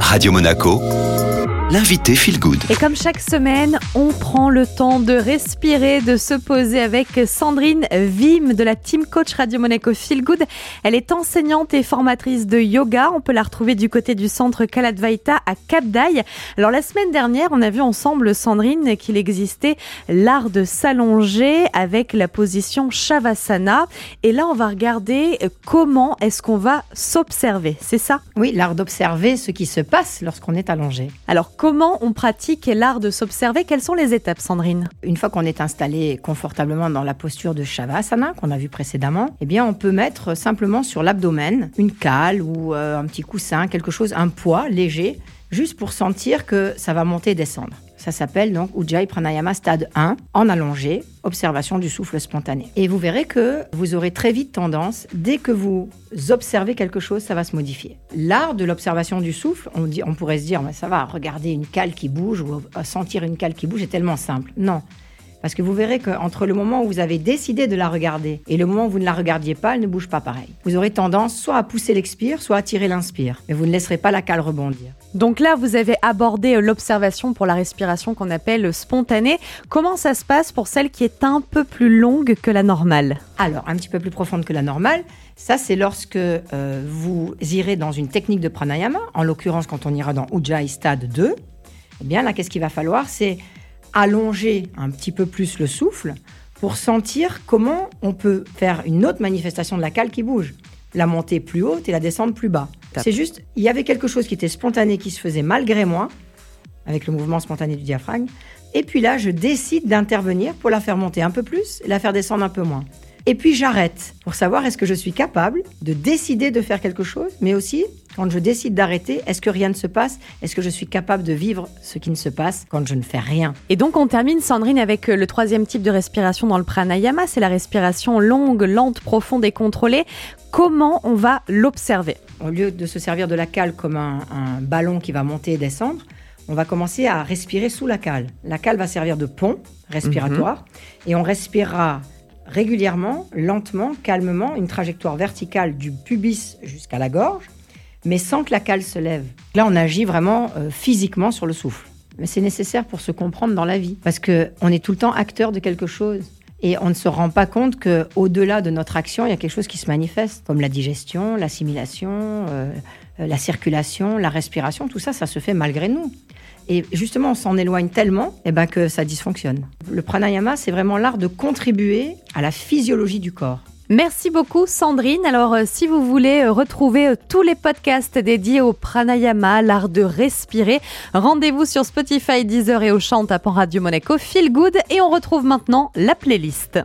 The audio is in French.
Radio Monaco, l'invité Feel Good. Et comme chaque semaine, on prend le temps de respirer, de se poser avec Sandrine Vim de la Team Coach Radio Monaco Feel Good. Elle est enseignante et formatrice de yoga. On peut la retrouver du côté du centre Kaladvaita à Cap d'Aille. Alors la semaine dernière, on a vu ensemble Sandrine qu'il existait l'art de s'allonger avec la position Shavasana. Et là, on va regarder comment est-ce qu'on va s'observer. C'est ça? Oui, l'art d'observer ce qui se passe lorsqu'on est allongé. Alors comment on pratique l'art de s'observer? Quelles sont les étapes, Sandrine? Une fois qu'on est installé confortablement dans la posture de Shavasana qu'on a vu précédemment, eh bien on peut mettre simplement sur l'abdomen une cale ou euh, un petit coussin, quelque chose, un poids léger, juste pour sentir que ça va monter et descendre. Ça s'appelle donc Ujjayi Pranayama stade 1, en allongé, observation du souffle spontané. Et vous verrez que vous aurez très vite tendance, dès que vous observez quelque chose, ça va se modifier. L'art de l'observation du souffle, on, pourrait se dire, mais ça va, regarder une cale qui bouge ou sentir une cale qui bouge est tellement simple. Non. Parce que vous verrez qu'entre le moment où vous avez décidé de la regarder et le moment où vous ne la regardiez pas, elle ne bouge pas pareil. Vous aurez tendance soit à pousser l'expire, soit à tirer l'inspire. Mais vous ne laisserez pas la cale rebondir. Donc là, vous avez abordé l'observation pour la respiration qu'on appelle spontanée. Comment ça se passe pour celle qui est un peu plus longue que la normale? Alors, un petit peu plus profonde que la normale, ça c'est lorsque euh, vous irez dans une technique de pranayama, en l'occurrence quand on ira dans Ujjayi stade 2, eh bien là, qu'est-ce qu'il va falloir? C'est allonger un petit peu plus le souffle pour sentir comment on peut faire une autre manifestation de la cale qui bouge. La montée plus haute et la descente plus bas. C'est juste, il y avait quelque chose qui était spontané, qui se faisait malgré moi, avec le mouvement spontané du diaphragme. Et puis là, je décide d'intervenir pour la faire monter un peu plus et la faire descendre un peu moins. Et puis j'arrête pour savoir est-ce que je suis capable de décider de faire quelque chose, mais aussi quand je décide d'arrêter, est-ce que rien ne se passe? Est-ce que je suis capable de vivre ce qui ne se passe quand je ne fais rien? Et donc on termine Sandrine avec le troisième type de respiration dans le pranayama, c'est la respiration longue, lente, profonde et contrôlée. Comment on va l'observer? Au lieu de se servir de la cale comme un, un ballon qui va monter et descendre, on va commencer à respirer sous la cale. La cale va servir de pont respiratoire et on respirera régulièrement, lentement, calmement, une trajectoire verticale du pubis jusqu'à la gorge, mais sans que la cale se lève. Là, on agit vraiment euh, physiquement sur le souffle. Mais c'est nécessaire pour se comprendre dans la vie, parce que on est tout le temps acteur de quelque chose. Et on ne se rend pas compte que au-delà de notre action, il y a quelque chose qui se manifeste, comme la digestion, l'assimilation, euh, la circulation, la respiration. Tout ça, ça se fait malgré nous. Et justement, on s'en éloigne tellement eh ben, que ça dysfonctionne. Le pranayama, c'est vraiment l'art de contribuer à la physiologie du corps. Merci beaucoup Sandrine. Alors euh, si vous voulez euh, retrouver euh, tous les podcasts dédiés au pranayama, l'art de respirer, rendez-vous sur Spotify, Deezer et au chant tapant Radio Monaco Feel Good et on retrouve maintenant la playlist.